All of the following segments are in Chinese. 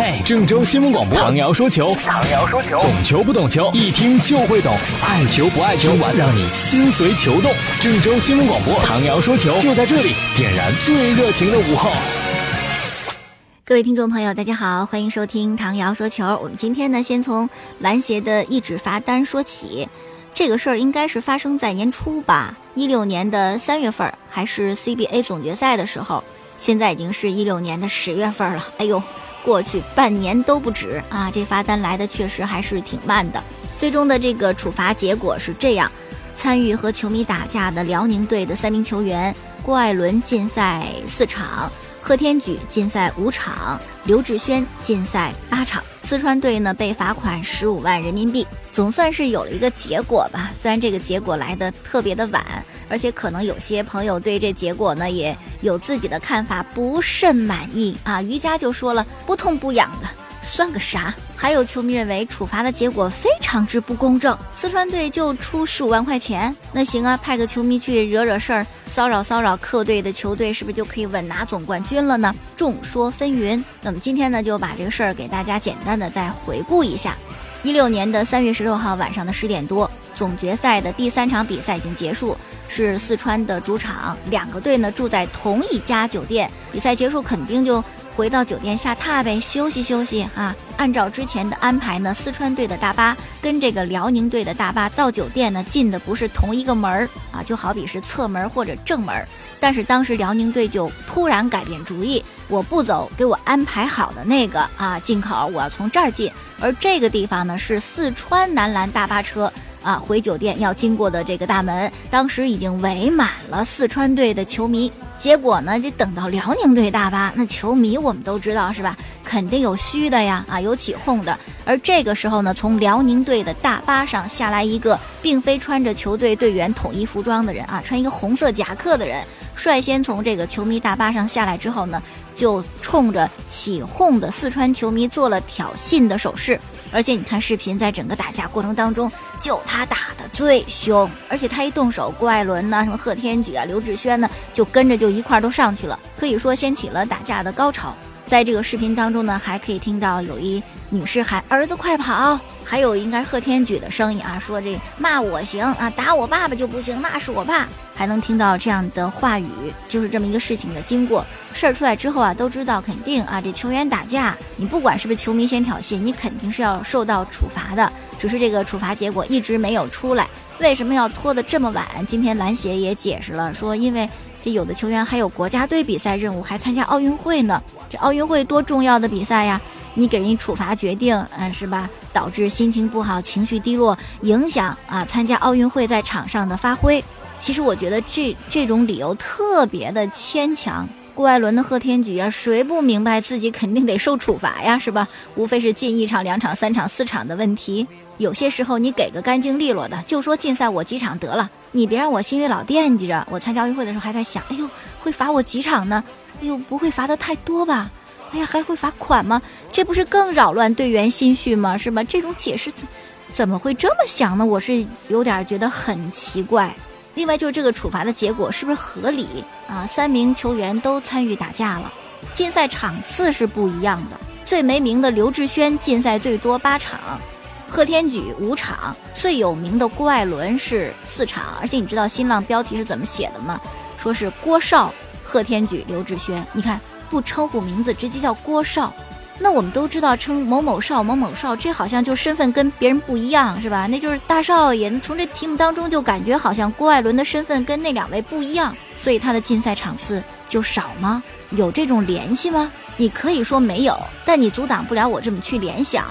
嘿，郑州新闻广播，唐瑶说球，唐瑶说球，懂球不懂球，一听就会懂，爱球不爱球，让你心随球动。郑州新闻广播，唐瑶说球，就在这里，点燃最热情的午后。各位听众朋友，大家好，欢迎收听唐瑶说球。我们今天呢，先从篮协的一纸罚单说起。这个事儿应该是发生在年初吧，一六年的三月份，还是 CBA 总决赛的时候。现在已经是一六年的十月份了，哎呦，过去半年都不止啊！这罚单来的确实还是挺慢的。最终的这个处罚结果是这样：参与和球迷打架的辽宁队的三名球员，郭艾伦禁赛四场，贺天举禁赛五场，刘志轩禁赛八场。四川队呢被罚款十五万人民币，总算是有了一个结果吧。虽然这个结果来的特别的晚，而且可能有些朋友对这结果呢也有自己的看法，不甚满意啊。瑜伽就说了，不痛不痒的。算个啥？还有球迷认为处罚的结果非常之不公正，四川队就出十五万块钱，那行啊，派个球迷去惹惹事儿，骚扰骚扰客队的球队，是不是就可以稳拿总冠军了呢？众说纷纭。那么今天呢，就把这个事儿给大家简单的再回顾一下。一六年的三月十六号晚上的十点多，总决赛的第三场比赛已经结束，是四川的主场，两个队呢住在同一家酒店，比赛结束肯定就。回到酒店下榻呗，休息休息啊！按照之前的安排呢，四川队的大巴跟这个辽宁队的大巴到酒店呢进的不是同一个门儿啊，就好比是侧门或者正门。但是当时辽宁队就突然改变主意，我不走给我安排好的那个啊进口，我要从这儿进。而这个地方呢是四川男篮大巴车啊回酒店要经过的这个大门，当时已经围满了四川队的球迷。结果呢，就等到辽宁队大巴，那球迷我们都知道是吧？肯定有虚的呀，啊，有起哄的。而这个时候呢，从辽宁队的大巴上下来一个，并非穿着球队队员统一服装的人啊，穿一个红色夹克的人，率先从这个球迷大巴上下来之后呢，就冲着起哄的四川球迷做了挑衅的手势。而且你看视频，在整个打架过程当中，就他打的最凶，而且他一动手，郭艾伦呢，什么贺天举啊、刘志轩呢，就跟着就一块儿都上去了，可以说掀起了打架的高潮。在这个视频当中呢，还可以听到有一女士喊“儿子快跑”，还有应该贺天举的声音啊，说这骂我行啊，打我爸爸就不行，那是我爸。还能听到这样的话语，就是这么一个事情的经过。事儿出来之后啊，都知道肯定啊，这球员打架，你不管是不是球迷先挑衅，你肯定是要受到处罚的。只是这个处罚结果一直没有出来，为什么要拖得这么晚？今天篮协也解释了，说因为。这有的球员还有国家队比赛任务，还参加奥运会呢。这奥运会多重要的比赛呀！你给人处罚决定，嗯，是吧？导致心情不好、情绪低落，影响啊参加奥运会在场上的发挥。其实我觉得这这种理由特别的牵强。郭艾伦的贺天举啊，谁不明白自己肯定得受处罚呀，是吧？无非是进一场、两场、三场、四场的问题。有些时候你给个干净利落的，就说禁赛我几场得了。你别让我心里老惦记着。我参加奥运会的时候还在想，哎呦，会罚我几场呢？哎呦，不会罚的太多吧？哎呀，还会罚款吗？这不是更扰乱队员心绪吗？是吧？这种解释怎怎么会这么想呢？我是有点觉得很奇怪。另外就是这个处罚的结果是不是合理啊？三名球员都参与打架了，禁赛场次是不一样的。最没名的刘志轩禁赛最多八场，贺天举五场，最有名的郭艾伦是四场。而且你知道新浪标题是怎么写的吗？说是郭少、贺天举、刘志轩。你看不称呼名字，直接叫郭少。那我们都知道称某某少某某少，这好像就身份跟别人不一样，是吧？那就是大少爷。从这题目当中就感觉好像郭艾伦的身份跟那两位不一样，所以他的竞赛场次就少吗？有这种联系吗？你可以说没有，但你阻挡不了我这么去联想。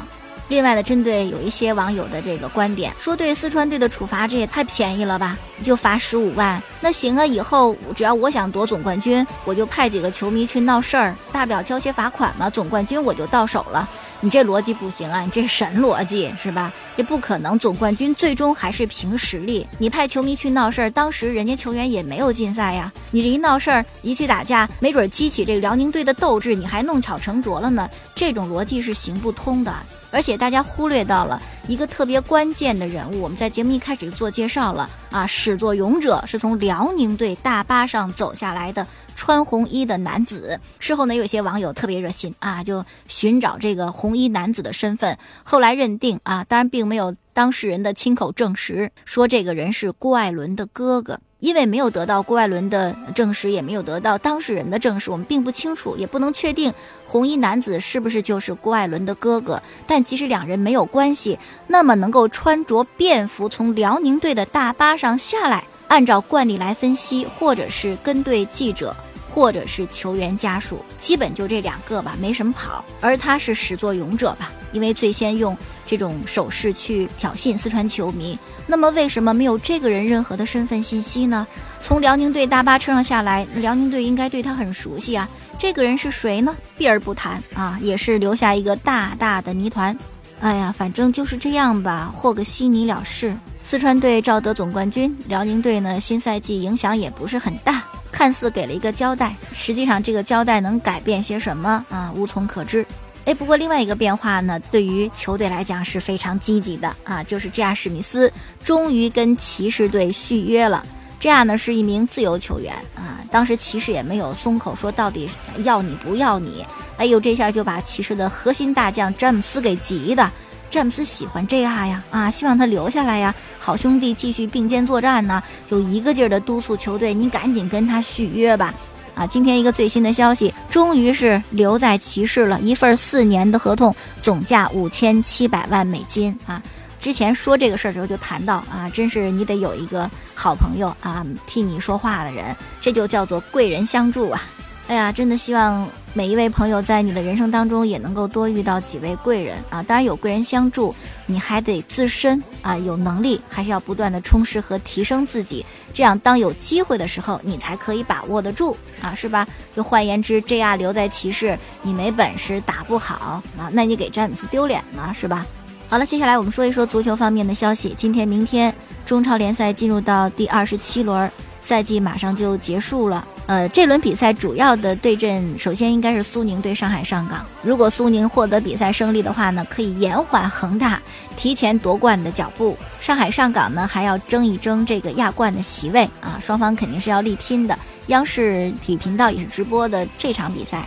另外呢，针对有一些网友的这个观点，说对四川队的处罚这也太便宜了吧？就罚十五万，那行啊，以后只要我想夺总冠军，我就派几个球迷去闹事儿，大不了交些罚款嘛，总冠军我就到手了。你这逻辑不行啊，你这神逻辑是吧？这不可能，总冠军最终还是凭实力。你派球迷去闹事儿，当时人家球员也没有禁赛呀，你这一闹事儿，一去打架，没准激起这个辽宁队的斗志，你还弄巧成拙了呢。这种逻辑是行不通的。而且大家忽略到了一个特别关键的人物，我们在节目一开始做介绍了啊，始作俑者是从辽宁队大巴上走下来的穿红衣的男子。事后呢，有些网友特别热心啊，就寻找这个红衣男子的身份。后来认定啊，当然并没有当事人的亲口证实，说这个人是郭艾伦的哥哥。因为没有得到郭艾伦的证实，也没有得到当事人的证实，我们并不清楚，也不能确定红衣男子是不是就是郭艾伦的哥哥。但即使两人没有关系，那么能够穿着便服从辽宁队的大巴上下来，按照惯例来分析，或者是跟队记者，或者是球员家属，基本就这两个吧，没什么跑。而他是始作俑者吧，因为最先用这种手势去挑衅四川球迷。那么为什么没有这个人任何的身份信息呢？从辽宁队大巴车上下来，辽宁队应该对他很熟悉啊。这个人是谁呢？避而不谈啊，也是留下一个大大的谜团。哎呀，反正就是这样吧，和个稀泥了事。四川队赵得总冠军，辽宁队呢新赛季影响也不是很大，看似给了一个交代，实际上这个交代能改变些什么啊？无从可知。哎，不过另外一个变化呢，对于球队来讲是非常积极的啊，就是这样史密斯终于跟骑士队续约了。这样呢是一名自由球员啊，当时骑士也没有松口说到底要你不要你。哎呦，这下就把骑士的核心大将詹姆斯给急的。詹姆斯喜欢这亚呀，啊，希望他留下来呀，好兄弟继续并肩作战呢，就一个劲儿的督促球队，你赶紧跟他续约吧。啊，今天一个最新的消息，终于是留在骑士了，一份四年的合同，总价五千七百万美金啊！之前说这个事儿的时候就谈到啊，真是你得有一个好朋友啊，替你说话的人，这就叫做贵人相助啊！哎呀，真的希望。每一位朋友在你的人生当中也能够多遇到几位贵人啊！当然有贵人相助，你还得自身啊有能力，还是要不断的充实和提升自己，这样当有机会的时候，你才可以把握得住啊，是吧？就换言之，这样留在骑士，你没本事打不好啊，那你给詹姆斯丢脸了，是吧？好了，接下来我们说一说足球方面的消息。今天、明天中超联赛进入到第二十七轮，赛季马上就结束了。呃，这轮比赛主要的对阵，首先应该是苏宁对上海上港。如果苏宁获得比赛胜利的话呢，可以延缓恒大提前夺冠的脚步。上海上港呢，还要争一争这个亚冠的席位啊，双方肯定是要力拼的。央视体育频道也是直播的这场比赛。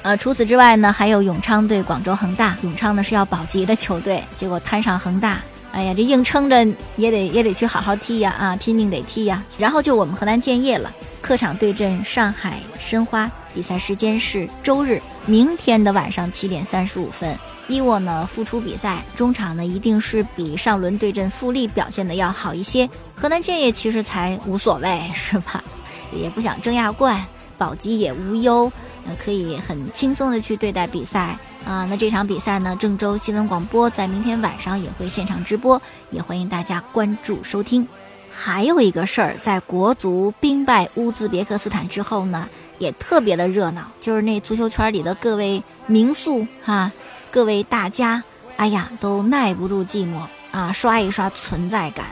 呃，除此之外呢，还有永昌对广州恒大。永昌呢是要保级的球队，结果摊上恒大。哎呀，这硬撑着也得也得去好好踢呀啊，拼命得踢呀。然后就我们河南建业了。客场对阵上海申花，比赛时间是周日，明天的晚上七点三十五分。伊沃呢复出比赛，中场呢一定是比上轮对阵富力表现的要好一些。河南建业其实才无所谓，是吧？也不想争亚冠，保级也无忧，呃，可以很轻松的去对待比赛啊。那这场比赛呢，郑州新闻广播在明天晚上也会现场直播，也欢迎大家关注收听。还有一个事儿，在国足兵败乌兹别克斯坦之后呢，也特别的热闹，就是那足球圈里的各位名宿哈，各位大家，哎呀，都耐不住寂寞啊，刷一刷存在感，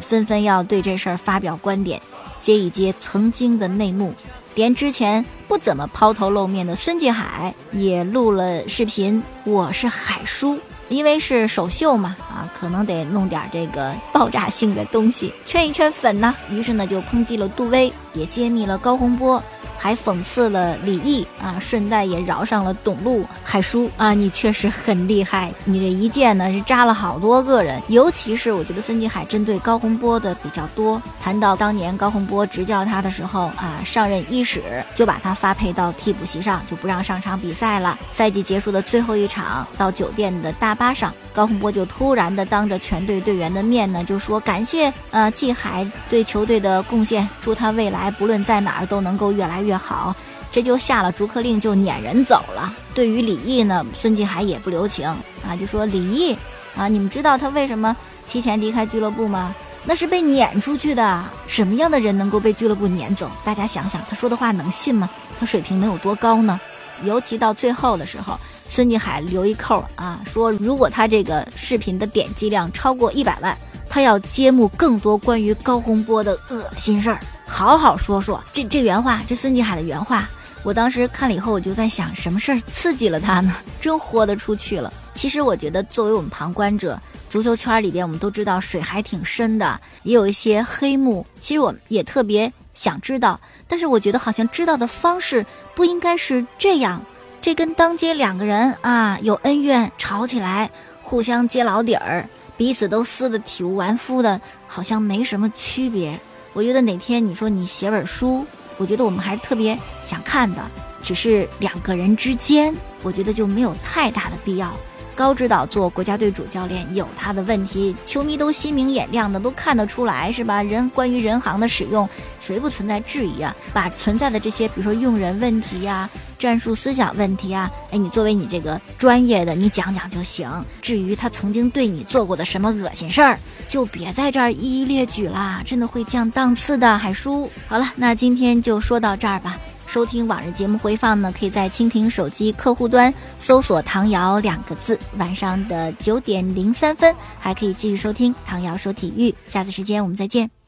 纷纷要对这事儿发表观点，揭一揭曾经的内幕，连之前不怎么抛头露面的孙继海也录了视频，我是海叔。因为是首秀嘛，啊，可能得弄点这个爆炸性的东西圈一圈粉呢。于是呢，就抨击了杜威，也揭秘了高洪波。还讽刺了李毅啊，顺带也饶上了董路。海叔啊，你确实很厉害，你这一剑呢是扎了好多个人。尤其是我觉得孙继海针对高洪波的比较多。谈到当年高洪波执教他的时候啊，上任伊始就把他发配到替补席上，就不让上场比赛了。赛季结束的最后一场，到酒店的大巴上，高洪波就突然的当着全队队员的面呢，就说感谢呃继海对球队的贡献，祝他未来不论在哪儿都能够越来越。越好，这就下了逐客令，就撵人走了。对于李毅呢，孙继海也不留情啊，就说李毅啊，你们知道他为什么提前离开俱乐部吗？那是被撵出去的。什么样的人能够被俱乐部撵走？大家想想，他说的话能信吗？他水平能有多高呢？尤其到最后的时候，孙继海留一扣啊，说如果他这个视频的点击量超过一百万，他要揭幕更多关于高洪波的恶心事儿。好好说说这这原话，这孙继海的原话，我当时看了以后，我就在想，什么事儿刺激了他呢？真豁得出去了。其实我觉得，作为我们旁观者，足球圈里边，我们都知道水还挺深的，也有一些黑幕。其实我也特别想知道，但是我觉得好像知道的方式不应该是这样。这跟当街两个人啊有恩怨吵起来，互相揭老底儿，彼此都撕得体无完肤的，好像没什么区别。我觉得哪天你说你写本书，我觉得我们还是特别想看的，只是两个人之间，我觉得就没有太大的必要。高指导做国家队主教练有他的问题，球迷都心明眼亮的，都看得出来，是吧？人关于人行的使用，谁不存在质疑啊？把存在的这些，比如说用人问题呀、战术思想问题啊，哎，你作为你这个专业的，你讲讲就行。至于他曾经对你做过的什么恶心事儿，就别在这儿一一列举啦，真的会降档次的，海叔。好了，那今天就说到这儿吧。收听往日节目回放呢，可以在蜻蜓手机客户端搜索“唐瑶”两个字，晚上的九点零三分还可以继续收听唐瑶说体育。下次时间我们再见。